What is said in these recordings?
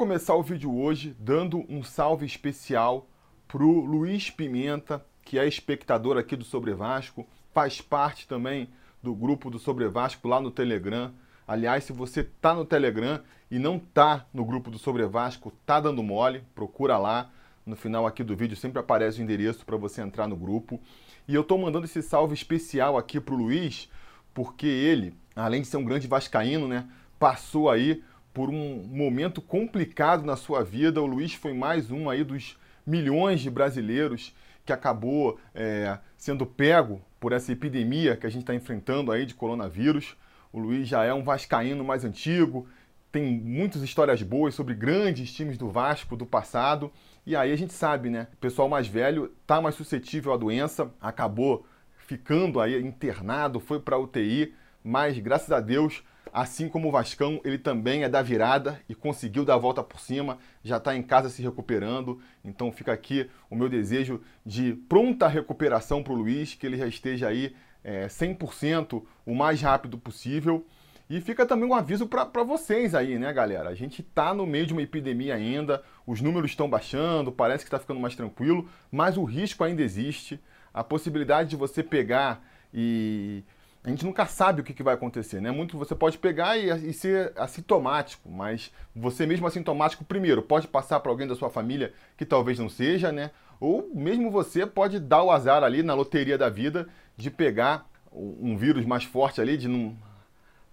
começar o vídeo hoje dando um salve especial pro Luiz Pimenta, que é espectador aqui do Sobre Vasco, faz parte também do grupo do Sobre Vasco lá no Telegram. Aliás, se você tá no Telegram e não tá no grupo do Sobre Vasco, tá dando mole, procura lá. No final aqui do vídeo sempre aparece o endereço para você entrar no grupo. E eu tô mandando esse salve especial aqui pro Luiz, porque ele, além de ser um grande vascaíno, né, passou aí por um momento complicado na sua vida. O Luiz foi mais um aí dos milhões de brasileiros que acabou é, sendo pego por essa epidemia que a gente está enfrentando aí de coronavírus. O Luiz já é um vascaíno mais antigo, tem muitas histórias boas sobre grandes times do Vasco do passado. E aí a gente sabe, né? O pessoal mais velho tá mais suscetível à doença, acabou ficando aí internado, foi para UTI, mas graças a Deus Assim como o Vascão, ele também é da virada e conseguiu dar a volta por cima, já está em casa se recuperando. Então fica aqui o meu desejo de pronta recuperação para o Luiz, que ele já esteja aí é, 100% o mais rápido possível. E fica também um aviso para vocês aí, né, galera? A gente está no meio de uma epidemia ainda, os números estão baixando, parece que está ficando mais tranquilo, mas o risco ainda existe. A possibilidade de você pegar e a gente nunca sabe o que, que vai acontecer, né? Muito você pode pegar e, e, ser assintomático, mas você mesmo assintomático primeiro pode passar para alguém da sua família que talvez não seja, né? Ou mesmo você pode dar o azar ali na loteria da vida de pegar um vírus mais forte ali, de não,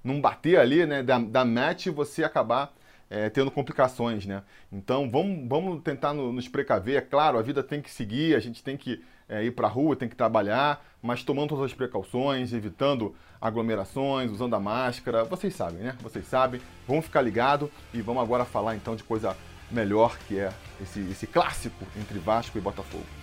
não bater ali, né? Da, da match e você acabar é, tendo complicações, né? Então vamos, vamos tentar nos precaver. É claro, a vida tem que seguir, a gente tem que é, ir para a rua, tem que trabalhar, mas tomando todas as precauções, evitando aglomerações, usando a máscara. Vocês sabem, né? Vocês sabem. Vamos ficar ligado e vamos agora falar então de coisa melhor que é esse, esse clássico entre Vasco e Botafogo.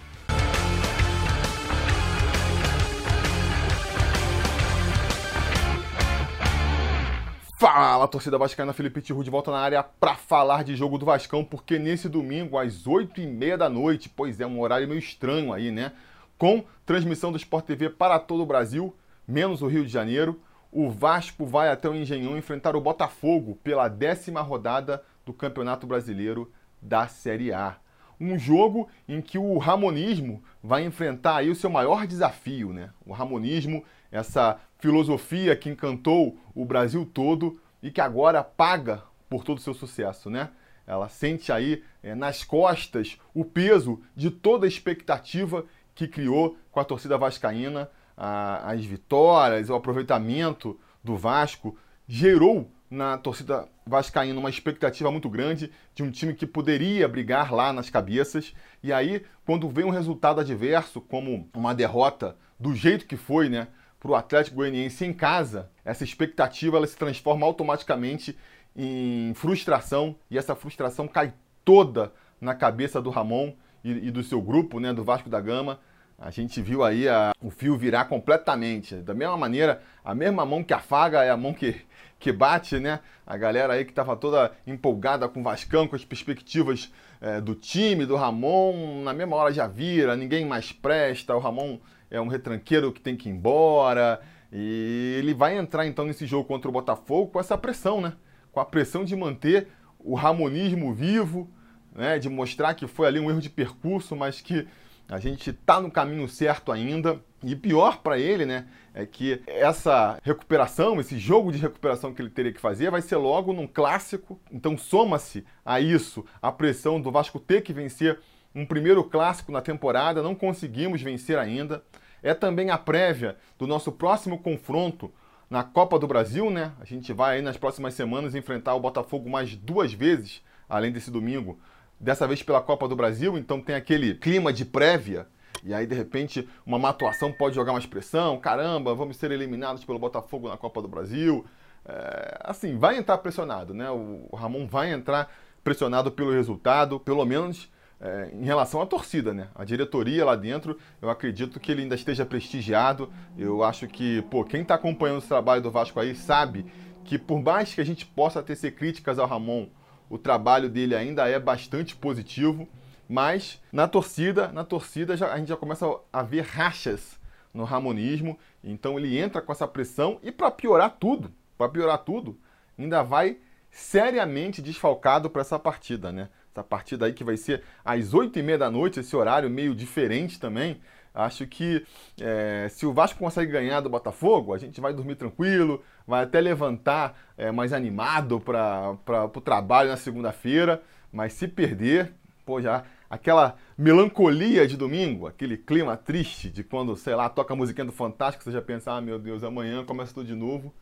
Fala, torcida vascaína, Felipe Tiru de volta na área para falar de jogo do Vascão, porque nesse domingo, às 8h30 da noite, pois é, um horário meio estranho aí, né? Com transmissão do Sport TV para todo o Brasil, menos o Rio de Janeiro, o Vasco vai até o Engenhão enfrentar o Botafogo pela décima rodada do Campeonato Brasileiro da Série A. Um jogo em que o Ramonismo vai enfrentar aí o seu maior desafio, né? O Ramonismo, essa filosofia que encantou o Brasil todo e que agora paga por todo o seu sucesso, né? Ela sente aí é, nas costas o peso de toda a expectativa que criou com a torcida vascaína, a, as vitórias, o aproveitamento do Vasco gerou na torcida vascaína uma expectativa muito grande de um time que poderia brigar lá nas cabeças. E aí, quando vem um resultado adverso, como uma derrota do jeito que foi, né, para o Atlético Goianiense em casa, essa expectativa ela se transforma automaticamente em frustração e essa frustração cai toda na cabeça do Ramon e, e do seu grupo, né, do Vasco da Gama. A gente viu aí a, o fio virar completamente. Da mesma maneira, a mesma mão que afaga é a mão que, que bate, né? A galera aí que estava toda empolgada com o Vascão, com as perspectivas é, do time, do Ramon, na mesma hora já vira, ninguém mais presta, o Ramon é um retranqueiro que tem que ir embora. E ele vai entrar então nesse jogo contra o Botafogo com essa pressão, né? Com a pressão de manter o ramonismo vivo, né? De mostrar que foi ali um erro de percurso, mas que a gente está no caminho certo ainda. E pior para ele, né, é que essa recuperação, esse jogo de recuperação que ele teria que fazer, vai ser logo num clássico. Então soma-se a isso a pressão do Vasco ter que vencer um primeiro clássico na temporada, não conseguimos vencer ainda. É também a prévia do nosso próximo confronto na Copa do Brasil, né? A gente vai aí nas próximas semanas enfrentar o Botafogo mais duas vezes, além desse domingo. Dessa vez pela Copa do Brasil, então tem aquele clima de prévia. E aí, de repente, uma matuação pode jogar mais pressão. Caramba, vamos ser eliminados pelo Botafogo na Copa do Brasil. É, assim, vai entrar pressionado, né? O Ramon vai entrar pressionado pelo resultado, pelo menos é, em relação à torcida, né? A diretoria lá dentro, eu acredito que ele ainda esteja prestigiado. Eu acho que, pô, quem está acompanhando o trabalho do Vasco aí sabe que por mais que a gente possa ter ser críticas ao Ramon, o trabalho dele ainda é bastante positivo. Mas na torcida, na torcida já, a gente já começa a ver rachas no Ramonismo. Então ele entra com essa pressão e para piorar tudo, para piorar tudo, ainda vai seriamente desfalcado para essa partida, né? Essa partida aí que vai ser às 8h30 da noite, esse horário meio diferente também. Acho que é, se o Vasco consegue ganhar do Botafogo, a gente vai dormir tranquilo, vai até levantar é, mais animado para o trabalho na segunda-feira. Mas se perder, pô, já aquela melancolia de domingo, aquele clima triste de quando, sei lá, toca a musiquinha do Fantástico, você já pensa, ah, meu Deus, amanhã começa tudo de novo.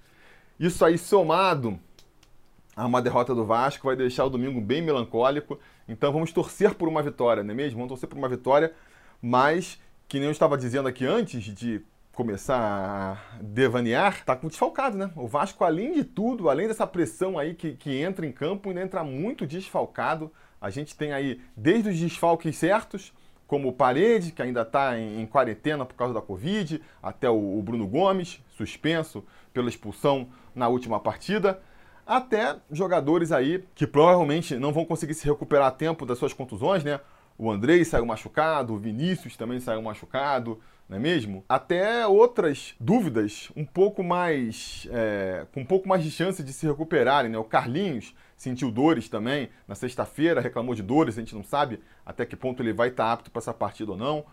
Isso aí somado uma derrota do Vasco vai deixar o domingo bem melancólico. Então vamos torcer por uma vitória, não é mesmo? Vamos torcer por uma vitória, mas que nem eu estava dizendo aqui antes de começar a devanear, tá desfalcado, né? O Vasco, além de tudo, além dessa pressão aí que, que entra em campo, ainda entra muito desfalcado. A gente tem aí desde os desfalques certos, como o Parede, que ainda está em, em, quarentena por causa da Covid, até o, o Bruno Gomes, suspenso pela expulsão na última partida até jogadores aí que provavelmente não vão conseguir se recuperar a tempo das suas contusões, né? O Andrei saiu machucado, o Vinícius também saiu machucado, não é mesmo? Até outras dúvidas um pouco mais. É, com um pouco mais de chance de se recuperarem, né? O Carlinhos sentiu dores também na sexta-feira, reclamou de dores, a gente não sabe até que ponto ele vai estar apto para essa partida ou não.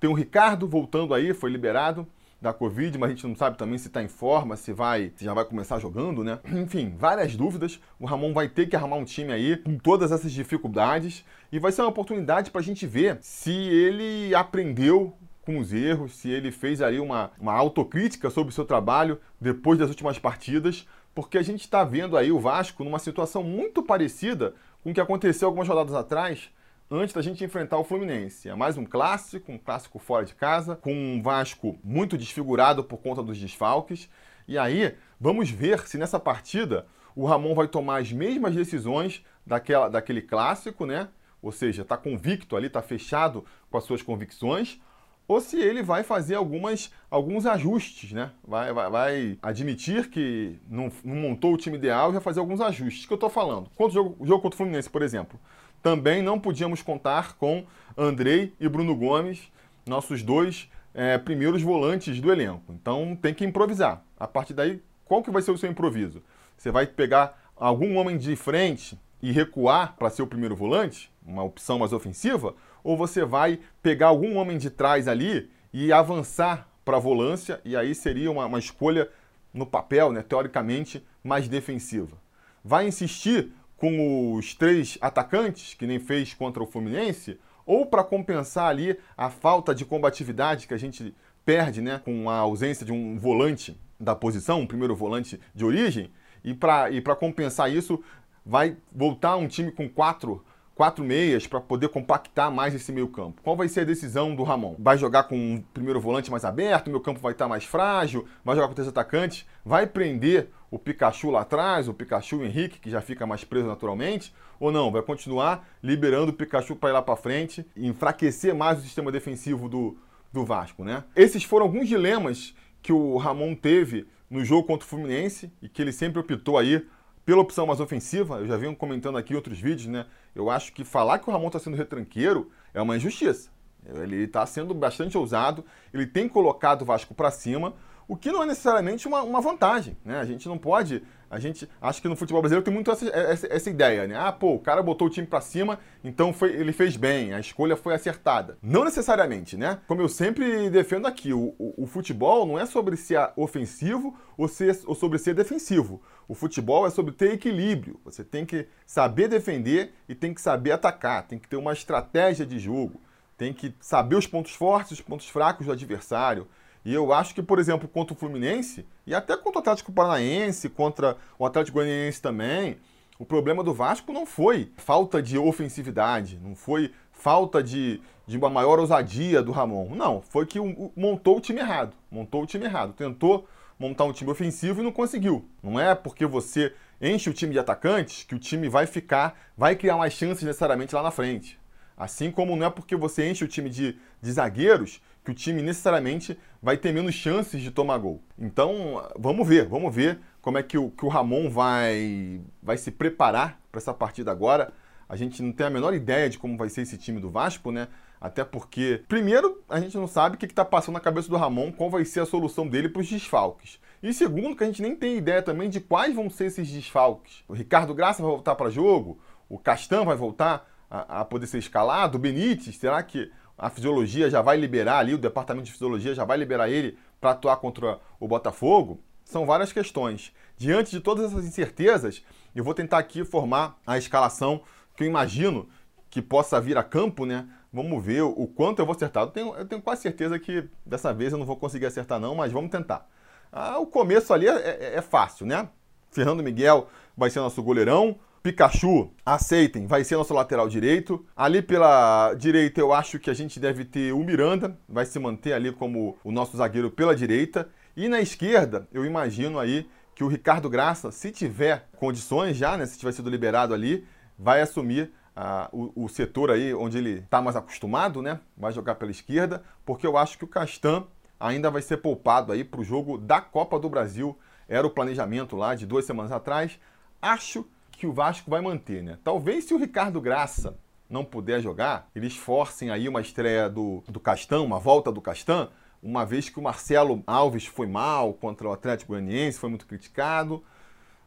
Tem o Ricardo voltando aí, foi liberado da Covid, mas a gente não sabe também se está em forma, se vai, se já vai começar jogando, né? Enfim, várias dúvidas. O Ramon vai ter que arrumar um time aí com todas essas dificuldades e vai ser uma oportunidade para a gente ver se ele aprendeu com os erros, se ele fez ali uma, uma autocrítica sobre o seu trabalho depois das últimas partidas, porque a gente está vendo aí o Vasco numa situação muito parecida com o que aconteceu algumas rodadas atrás antes da gente enfrentar o Fluminense. É mais um clássico, um clássico fora de casa, com um Vasco muito desfigurado por conta dos desfalques. E aí, vamos ver se nessa partida o Ramon vai tomar as mesmas decisões daquela, daquele clássico, né? Ou seja, está convicto ali, está fechado com as suas convicções, ou se ele vai fazer algumas, alguns ajustes, né? Vai, vai, vai admitir que não, não, montou o time ideal e vai fazer alguns ajustes. O que eu estou falando? Quanto jogo, jogo contra o Fluminense, por exemplo? Também não podíamos contar com Andrei e Bruno Gomes, nossos dois é, primeiros volantes do elenco. Então tem que improvisar. A partir daí, qual que vai ser o seu improviso? Você vai pegar algum homem de frente e recuar para ser o primeiro volante, uma opção mais ofensiva, ou você vai pegar algum homem de trás ali e avançar para a volância, e aí seria uma, uma escolha no papel, né, teoricamente, mais defensiva. Vai insistir com os três atacantes, que nem fez contra o Fluminense, ou para compensar ali a falta de combatividade que a gente perde né, com a ausência de um volante da posição, um primeiro volante de origem, e para e compensar isso, vai voltar um time com quatro quatro meias para poder compactar mais esse meio campo. Qual vai ser a decisão do Ramon? Vai jogar com um primeiro volante mais aberto, o meu campo vai estar tá mais frágil, vai jogar com três atacantes, vai prender o Pikachu lá atrás, o Pikachu Henrique, que já fica mais preso naturalmente, ou não? Vai continuar liberando o Pikachu para ir lá para frente e enfraquecer mais o sistema defensivo do, do Vasco, né? Esses foram alguns dilemas que o Ramon teve no jogo contra o Fluminense e que ele sempre optou aí pela opção mais ofensiva, eu já venho comentando aqui em outros vídeos, né? Eu acho que falar que o Ramon está sendo retranqueiro é uma injustiça. Ele está sendo bastante ousado, ele tem colocado o Vasco para cima, o que não é necessariamente uma, uma vantagem, né? A gente não pode, a gente acho que no futebol brasileiro tem muito essa, essa, essa ideia, né? Ah, pô, o cara botou o time para cima, então foi, ele fez bem, a escolha foi acertada. Não necessariamente, né? Como eu sempre defendo aqui, o, o, o futebol não é sobre ser ofensivo ou, ser, ou sobre ser defensivo. O futebol é sobre ter equilíbrio. Você tem que saber defender e tem que saber atacar, tem que ter uma estratégia de jogo, tem que saber os pontos fortes e os pontos fracos do adversário e eu acho que, por exemplo, contra o Fluminense, e até contra o Atlético Paranaense, contra o Atlético Goianiense também, o problema do Vasco não foi falta de ofensividade, não foi falta de, de uma maior ousadia do Ramon. Não, foi que montou o time errado. Montou o time errado. Tentou montar um time ofensivo e não conseguiu. Não é porque você enche o time de atacantes que o time vai ficar, vai criar mais chances necessariamente lá na frente. Assim como não é porque você enche o time de, de zagueiros que o time necessariamente vai ter menos chances de tomar gol. Então, vamos ver, vamos ver como é que o, que o Ramon vai, vai se preparar para essa partida agora. A gente não tem a menor ideia de como vai ser esse time do Vasco, né? Até porque, primeiro, a gente não sabe o que está passando na cabeça do Ramon, qual vai ser a solução dele para os desfalques. E segundo, que a gente nem tem ideia também de quais vão ser esses desfalques. O Ricardo Graça vai voltar para jogo? O Castan vai voltar a, a, poder ser escalado? O Benítez, será que a fisiologia já vai liberar ali, o departamento de fisiologia já vai liberar ele para atuar contra o Botafogo? São várias questões. Diante de todas essas incertezas, eu vou tentar aqui formar a escalação que eu imagino que possa vir a campo, né? Vamos ver o quanto eu vou acertar. Eu tenho, eu tenho quase certeza que dessa vez eu não vou conseguir acertar, não, mas vamos tentar. Ah, o começo ali é, é, é fácil, né? Fernando Miguel vai ser nosso goleirão. Pikachu, aceitem, vai ser nosso lateral direito. Ali pela direita eu acho que a gente deve ter o Miranda, vai se manter ali como o nosso zagueiro pela direita. E na esquerda, eu imagino aí que o Ricardo Graça, se tiver condições já, né, se tiver sido liberado ali, vai assumir uh, o, o, setor aí onde ele está mais acostumado, né? Vai jogar pela esquerda, porque eu acho que o Castan ainda vai ser poupado aí para o jogo da Copa do Brasil. Era o planejamento lá de duas semanas atrás. Acho que o Vasco vai manter, né? Talvez se o Ricardo Graça não puder jogar, eles forcem aí uma estreia do, do Castan, uma volta do Castan, uma vez que o Marcelo Alves foi mal contra o Atlético Goianiense, foi muito criticado.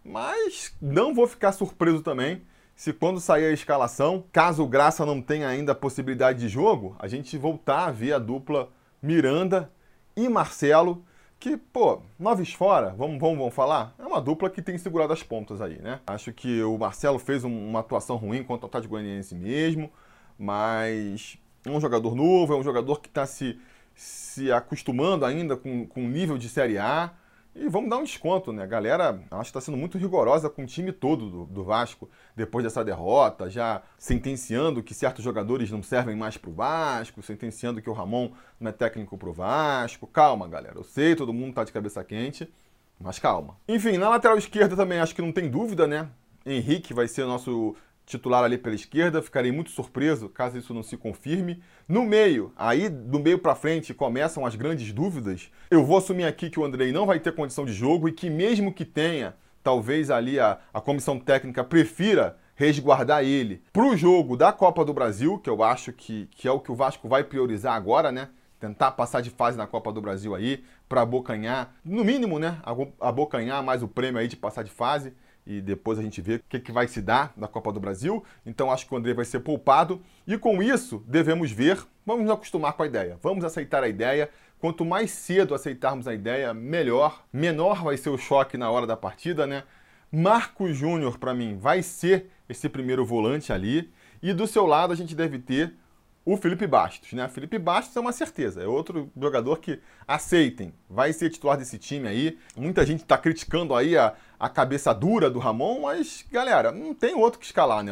Mas não vou ficar surpreso também se quando sair a escalação, caso o Graça não tenha ainda a possibilidade de jogo, a gente voltar a ver a dupla Miranda e Marcelo, que, pô, noves fora, vamos, vamos, vamos falar? É uma dupla que tem segurado as pontas aí, né? Acho que o Marcelo fez uma atuação ruim contra o Atlético Goianiense mesmo, mas é um jogador novo, é um jogador que está se, se acostumando ainda com, com o nível de Série A, e vamos dar um desconto, né? A galera acho que está sendo muito rigorosa com o time todo do, do, Vasco depois dessa derrota, já sentenciando que certos jogadores não servem mais para o Vasco, sentenciando que o Ramon não é técnico para o Vasco. Calma, galera. Eu sei, todo mundo está de cabeça quente, mas calma. Enfim, na lateral esquerda também acho que não tem dúvida, né? Henrique vai ser nosso titular ali pela esquerda. Ficarei muito surpreso caso isso não se confirme. No meio, aí do meio para frente começam as grandes dúvidas. Eu vou assumir aqui que o Andrei não vai ter condição de jogo e que mesmo que tenha, talvez ali a, a comissão técnica prefira resguardar ele para o jogo da Copa do Brasil, que eu acho que, que é o que o Vasco vai priorizar agora, né? Tentar passar de fase na Copa do Brasil aí, para abocanhar, no mínimo, né? Abocanhar mais o prêmio aí de passar de fase e depois a gente vê o que, que vai se dar na Copa do Brasil. Então acho que o André vai ser poupado. E com isso, devemos ver, vamos nos acostumar com a ideia, vamos aceitar a ideia. Quanto mais cedo aceitarmos a ideia, melhor. Menor vai ser o choque na hora da partida, né? Marco Júnior, para mim, vai ser esse primeiro volante ali. E do seu lado a gente deve ter o Felipe Bastos, né? Felipe Bastos é uma certeza, é outro jogador que aceitem, vai ser titular desse time aí. Muita gente está criticando aí a, a cabeça dura do Ramon, mas galera, não tem outro que escalar, né?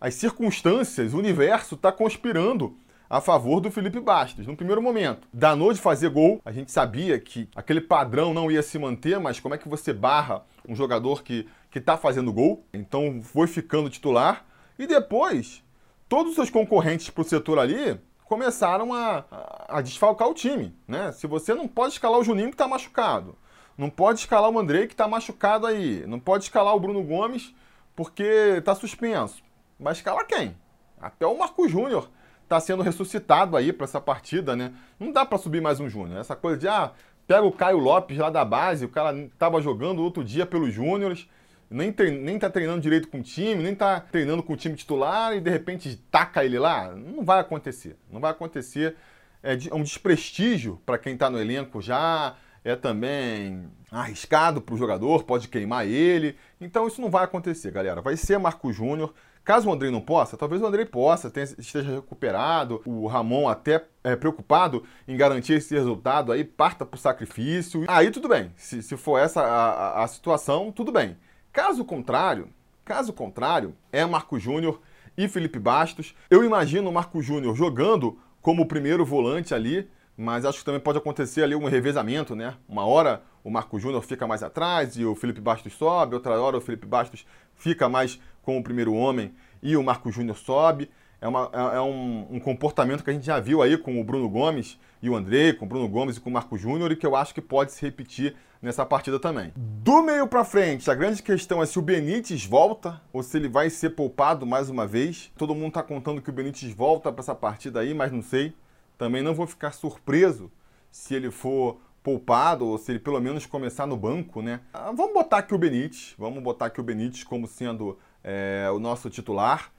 As circunstâncias, o universo está conspirando a favor do Felipe Bastos. No primeiro momento, danou de fazer gol, a gente sabia que aquele padrão não ia se manter, mas como é que você barra um jogador que está fazendo gol? Então foi ficando titular. E depois todos os seus concorrentes para o setor ali começaram a, a, a, desfalcar o time. Né? Se você não pode escalar o Juninho que está machucado, não pode escalar o Andrei que está machucado aí, não pode escalar o Bruno Gomes porque está suspenso. Vai escalar quem? Até o Marco Júnior está sendo ressuscitado aí para essa partida, né? Não dá para subir mais um Júnior. Essa coisa de, ah, pega o Caio Lopes lá da base, o cara estava jogando outro dia pelos Júniores nem, nem tá treinando direito com o time, nem tá treinando com o time titular e de repente taca ele lá. Não vai acontecer. Não vai acontecer. É, é um desprestígio para quem está no elenco já, é também arriscado para o jogador, pode queimar ele. Então isso não vai acontecer, galera. Vai ser Marco Júnior. Caso o Andrei não possa, talvez o Andrei possa, esteja recuperado, o Ramon até é, preocupado em garantir esse resultado aí, parta para o sacrifício. Aí tudo bem, se, se for essa a, a situação, tudo bem. Caso contrário, caso contrário, é Marco Júnior e Felipe Bastos. Eu imagino o Marco Júnior jogando como o primeiro volante ali, mas acho que também pode acontecer ali um revezamento, né? Uma hora o Marco Júnior fica mais atrás e o Felipe Bastos sobe, outra hora o Felipe Bastos fica mais com o primeiro homem e o Marco Júnior sobe. É, uma, é, é um, um, comportamento que a gente já viu aí com o Bruno Gomes e o André, com o Bruno Gomes e com o Marco Júnior, e que eu acho que pode se repetir nessa partida também. Do meio para frente, a grande questão é se o Benítez volta ou se ele vai ser poupado mais uma vez. Todo mundo está contando que o Benítez volta para essa partida aí, mas não sei. Também não vou ficar surpreso se ele for poupado ou se ele pelo menos começar no banco, né? Ah, vamos botar aqui o Benítez, vamos botar aqui o Benítez como sendo é, o nosso titular.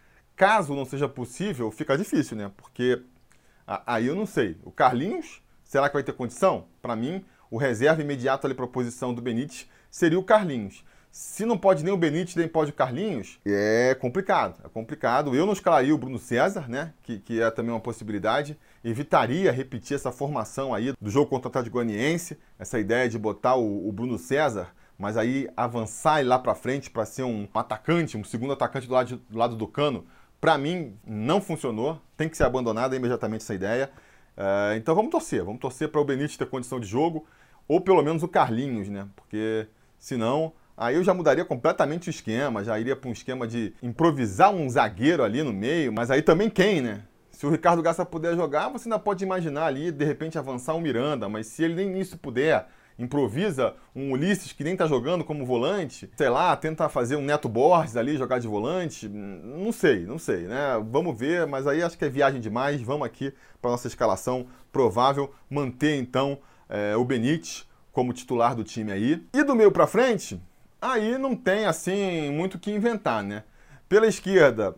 Caso não seja possível, fica difícil, né? Porque aí eu não sei. O Carlinhos, será que vai ter condição? Para mim, o reserva imediato ali para a posição do Benítez seria o Carlinhos. Se não pode nem o Benítez, nem pode o Carlinhos, é complicado. É complicado. Eu não escalaria o Bruno César, né? Que, que é também uma possibilidade. Evitaria repetir essa formação aí do jogo contra o Atlético Goianiense, essa ideia de botar o, o Bruno César, mas aí avançar e lá para frente para ser um atacante, um segundo atacante do lado, do, lado do cano, para mim não funcionou. Tem que ser abandonada imediatamente essa ideia. Uh, então vamos torcer, vamos torcer para o Benítez ter condição de jogo, ou pelo menos o Carlinhos, né? Porque senão Aí eu já mudaria completamente o esquema, já iria para um esquema de improvisar um zagueiro ali no meio, mas aí também quem, né? Se o Ricardo Garça puder jogar, você ainda pode imaginar ali, de repente, avançar um Miranda, mas se ele nem isso puder, improvisa um Ulisses que nem tá jogando como volante, sei lá, tenta fazer um Neto Borges ali, jogar de volante, não sei, não sei, né? Vamos ver, mas aí acho que é viagem demais, vamos aqui para nossa escalação provável, manter então é, o Benítez como titular do time aí. E do meio para frente, aí não tem assim muito o que inventar, né? Pela esquerda,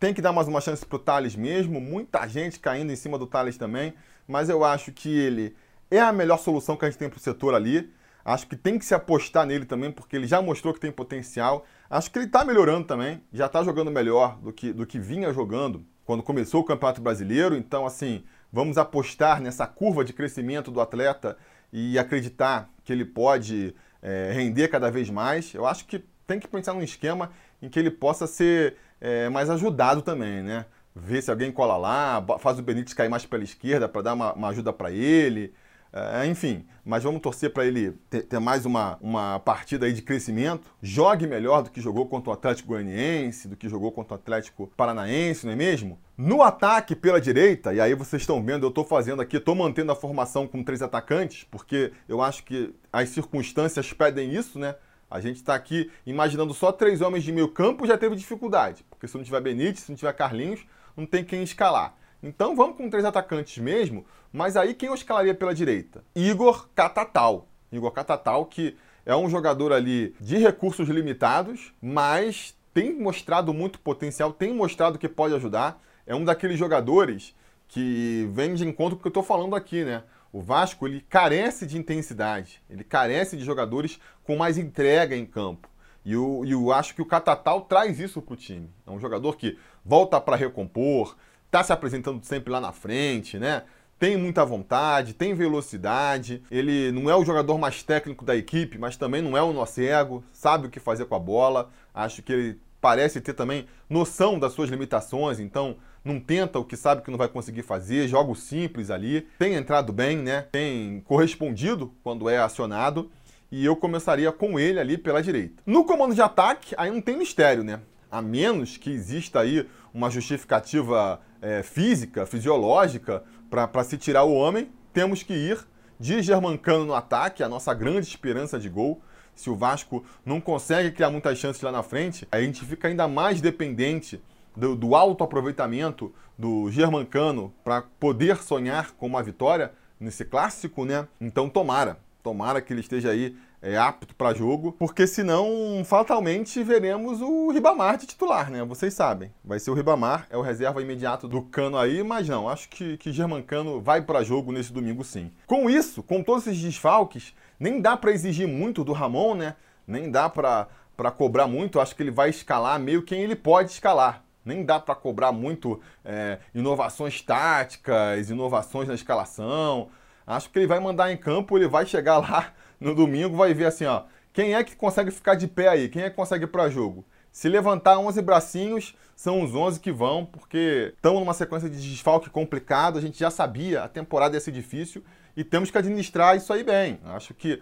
tem que dar mais uma chance pro Thales mesmo, muita gente caindo em cima do Thales também, mas eu acho que ele é a melhor solução que a gente tem pro setor ali. Acho que tem que se apostar nele também, porque ele já mostrou que tem potencial. Acho que ele está melhorando também, já está jogando melhor do que, do que vinha jogando quando começou o Campeonato Brasileiro. Então, assim, vamos apostar nessa curva de crescimento do atleta e acreditar que ele pode é, render cada vez mais. Eu acho que tem que pensar num esquema em que ele possa ser é, mais ajudado também, né? Ver se alguém cola lá, faz o Benítez cair mais pela esquerda para dar uma, uma ajuda para ele. É, enfim, mas vamos torcer para ele ter, ter, mais uma, uma partida aí de crescimento. Jogue melhor do que jogou contra o Atlético Goianiense, do que jogou contra o Atlético Paranaense, não é mesmo? No ataque pela direita, e aí vocês estão vendo, eu estou fazendo aqui, estou mantendo a formação com três atacantes, porque eu acho que as circunstâncias pedem isso, né? A gente está aqui imaginando só três homens de meio campo já teve dificuldade, porque se não tiver Benítez, se não tiver Carlinhos, não tem quem escalar. Então vamos com três atacantes mesmo, mas aí quem eu escalaria pela direita? Igor Catatal. Igor Catatal, que é um jogador ali de recursos limitados, mas tem mostrado muito potencial, tem mostrado que pode ajudar. É um daqueles jogadores que vem de encontro com o que eu estou falando aqui, né? O Vasco ele carece de intensidade, ele carece de jogadores com mais entrega em campo. E eu, eu acho que o Catatal traz isso para o time. É um jogador que volta para recompor, está se apresentando sempre lá na frente, né? Tem muita vontade, tem velocidade. Ele não é o jogador mais técnico da equipe, mas também não é um nó cego, sabe o que fazer com a bola. Acho que ele parece ter também noção das suas limitações, então não tenta o que sabe que não vai conseguir fazer, joga simples ali. Tem entrado bem, né? Tem correspondido quando é acionado. E eu começaria com ele ali pela direita. No comando de ataque, aí não tem mistério, né? A menos que exista aí uma justificativa é, física, fisiológica, para se tirar o homem, temos que ir de Germancano no ataque, a nossa grande esperança de gol. Se o Vasco não consegue criar muitas chances lá na frente, a gente fica ainda mais dependente do, do alto aproveitamento do Germancano para poder sonhar com uma vitória nesse clássico, né? Então tomara, tomara que ele esteja aí é, apto para jogo, porque senão fatalmente veremos o Ribamar de titular, né? Vocês sabem, vai ser o Ribamar, é o reserva imediato do Cano aí, mas não, acho que, que Germancano vai para jogo nesse domingo sim. Com isso, com todos esses desfalques, nem dá para exigir muito do Ramon, né? Nem dá para cobrar muito, acho que ele vai escalar meio quem ele pode escalar. Nem dá para cobrar muito é, inovações táticas, inovações na escalação. Acho que ele vai mandar em campo, ele vai chegar lá no domingo vai ver assim, ó, quem é que consegue ficar de pé aí? Quem é que consegue ir para jogo? Se levantar 11 bracinhos, são os 11 que vão, porque estamos numa sequência de desfalque complicado, a gente já sabia, a temporada ia ser difícil e temos que administrar isso aí bem. Acho que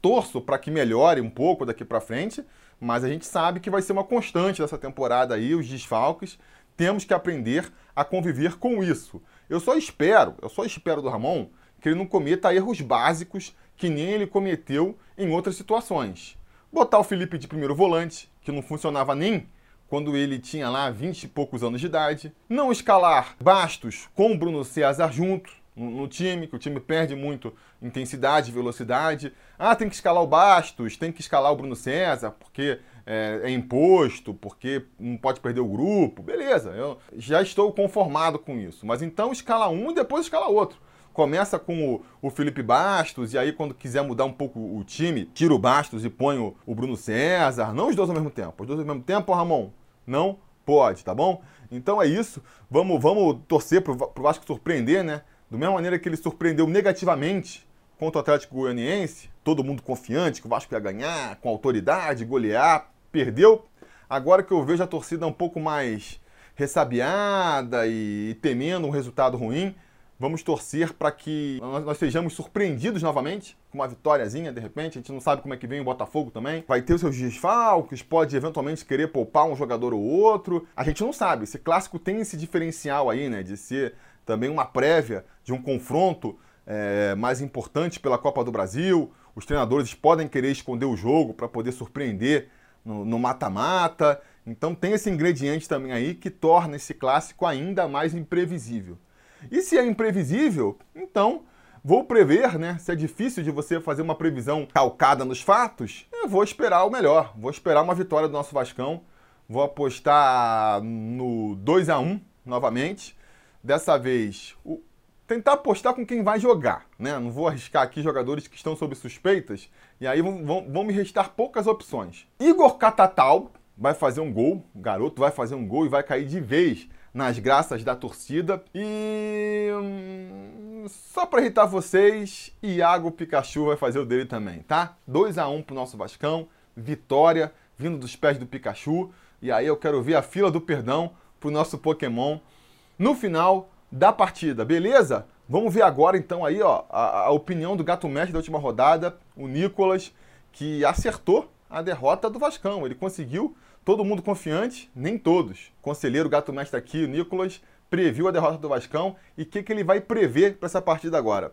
torço para que melhore um pouco daqui para frente, mas a gente sabe que vai ser uma constante dessa temporada aí, os desfalques. temos que aprender a conviver com isso. Eu só espero, eu só espero do Ramon que ele não cometa erros básicos que nem ele cometeu em outras situações. Botar o Felipe de primeiro volante, que não funcionava nem quando ele tinha lá 20 e poucos anos de idade. Não escalar Bastos com o Bruno César junto no, time, que o time perde muito intensidade, velocidade. Ah, tem que escalar o Bastos, tem que escalar o Bruno César, porque é, é, imposto, porque não pode perder o grupo. Beleza, eu já estou conformado com isso. Mas então escala um e depois escala outro. Começa com o, o Felipe Bastos, e aí quando quiser mudar um pouco o time, tira o Bastos e põe o, o Bruno César. Não os dois ao mesmo tempo. Os dois ao mesmo tempo, Ramon? Não pode, tá bom? Então é isso. Vamos, vamos torcer pro, pro Vasco surpreender, né? Da mesma maneira que ele surpreendeu negativamente contra o Atlético Goianiense, todo mundo confiante que o Vasco ia ganhar, com autoridade, golear, perdeu. Agora que eu vejo a torcida um pouco mais ressabiada e temendo um resultado ruim, vamos torcer para que nós sejamos surpreendidos novamente com uma vitóriazinha, de repente. A gente não sabe como é que vem o Botafogo também. Vai ter os seus desfalques, pode eventualmente querer poupar um jogador ou outro. A gente não sabe. Esse clássico tem esse diferencial aí, né, de ser também uma prévia de um confronto é, mais importante pela Copa do Brasil. Os treinadores podem querer esconder o jogo para poder surpreender no mata-mata. Então tem esse ingrediente também aí que torna esse clássico ainda mais imprevisível. E se é imprevisível, então vou prever, né? Se é difícil de você fazer uma previsão calcada nos fatos, eu vou esperar o melhor. Vou esperar uma vitória do nosso Vascão. Vou apostar no 2 a 1 novamente. Dessa vez, o, tentar apostar com quem vai jogar, né? Não vou arriscar aqui jogadores que estão sob suspeitas, e aí vão, vão, vão me restar poucas opções. Igor Catatal vai fazer um gol, o garoto vai fazer um gol e vai cair de vez nas graças da torcida. E hum, só para irritar vocês, Iago Pikachu vai fazer o dele também, tá? 2 a 1 pro nosso Vascão, vitória vindo dos pés do Pikachu. E aí eu quero ver a fila do perdão pro nosso Pokémon no final da partida, beleza? Vamos ver agora então aí, ó, a, a opinião do gato mestre da última rodada, o Nicolas, que acertou a derrota do Vascão. Ele conseguiu, todo mundo confiante, nem todos. Conselheiro gato mestre aqui, o Nicolas, previu a derrota do Vascão e o que, que ele vai prever para essa partida agora.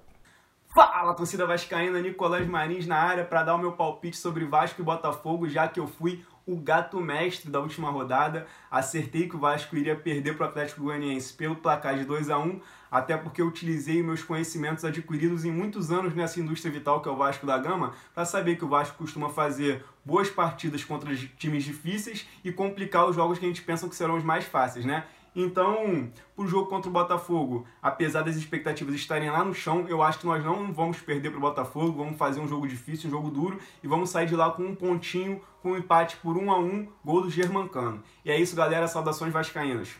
Fala, torcida vascaína, Nicolás Marins na área para dar o meu palpite sobre Vasco e Botafogo, já que eu fui o gato mestre da última rodada. Acertei que o Vasco iria perder para o Atlético Goianiense pelo placar de 2 a 1 até porque eu utilizei meus conhecimentos adquiridos em muitos anos nessa indústria vital que é o Vasco da Gama, para saber que o Vasco costuma fazer boas partidas contra times difíceis e complicar os jogos que a gente pensa que serão os mais fáceis, né? Então, para o jogo contra o Botafogo, apesar das expectativas estarem lá no chão, eu acho que nós não vamos perder para o Botafogo, vamos fazer um jogo difícil, um jogo duro e vamos sair de lá com um pontinho, com um empate por um a um, gol do Germancano. E é isso, galera. Saudações vascaínas.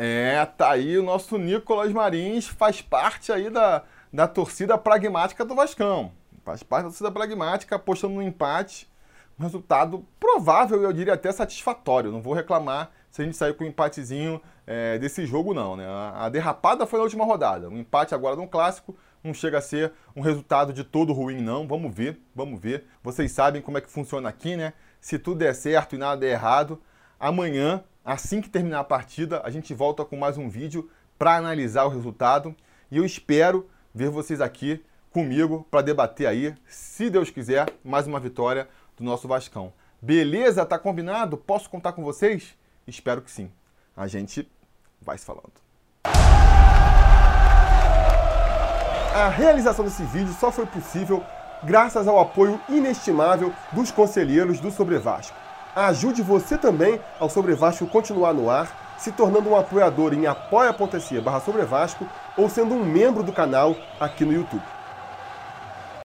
É, tá aí o nosso Nicolas Marins, faz parte aí da, da torcida pragmática do Vascão. Faz parte da torcida pragmática, apostando no empate. Um resultado provável, eu diria até satisfatório. Não vou reclamar se a gente sair com um empatezinho é, desse jogo, não. Né? A, derrapada foi na última rodada. Um empate agora no clássico não chega a ser um resultado de todo ruim, não. Vamos ver, vamos ver. Vocês sabem como é que funciona aqui, né? Se tudo der certo e nada der errado, amanhã, assim que terminar a partida, a gente volta com mais um vídeo para analisar o resultado. E eu espero ver vocês aqui comigo para debater aí, se Deus quiser, mais uma vitória do nosso Vascão. Beleza? Tá combinado? Posso contar com vocês? Espero que sim. A gente vai se falando. A realização desse vídeo só foi possível graças ao apoio inestimável dos conselheiros do Sobre Vasco. Ajude você também ao Sobre Vasco continuar no ar, se tornando um apoiador em apoia.se barra ou sendo um membro do canal aqui no YouTube.